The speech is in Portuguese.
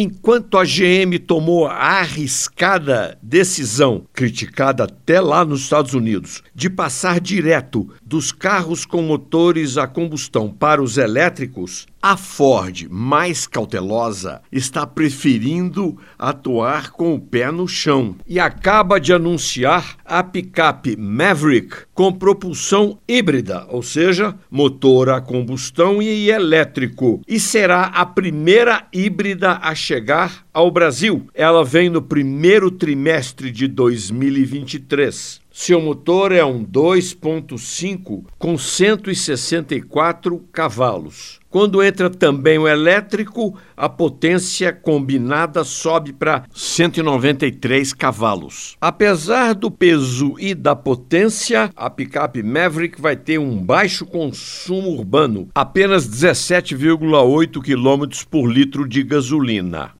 Enquanto a GM tomou a arriscada decisão, criticada até lá nos Estados Unidos, de passar direto dos carros com motores a combustão para os elétricos, a Ford, mais cautelosa, está preferindo atuar com o pé no chão e acaba de anunciar a picape Maverick com propulsão híbrida, ou seja, motor a combustão e elétrico, e será a primeira híbrida a chegar ao Brasil. Ela vem no primeiro trimestre de 2023. Seu motor é um 2.5 com 164 cavalos. Quando entra também o elétrico, a potência combinada sobe para 193 cavalos. Apesar do peso e da potência, a picape Maverick vai ter um baixo consumo urbano, apenas 17,8 km por litro de gasolina.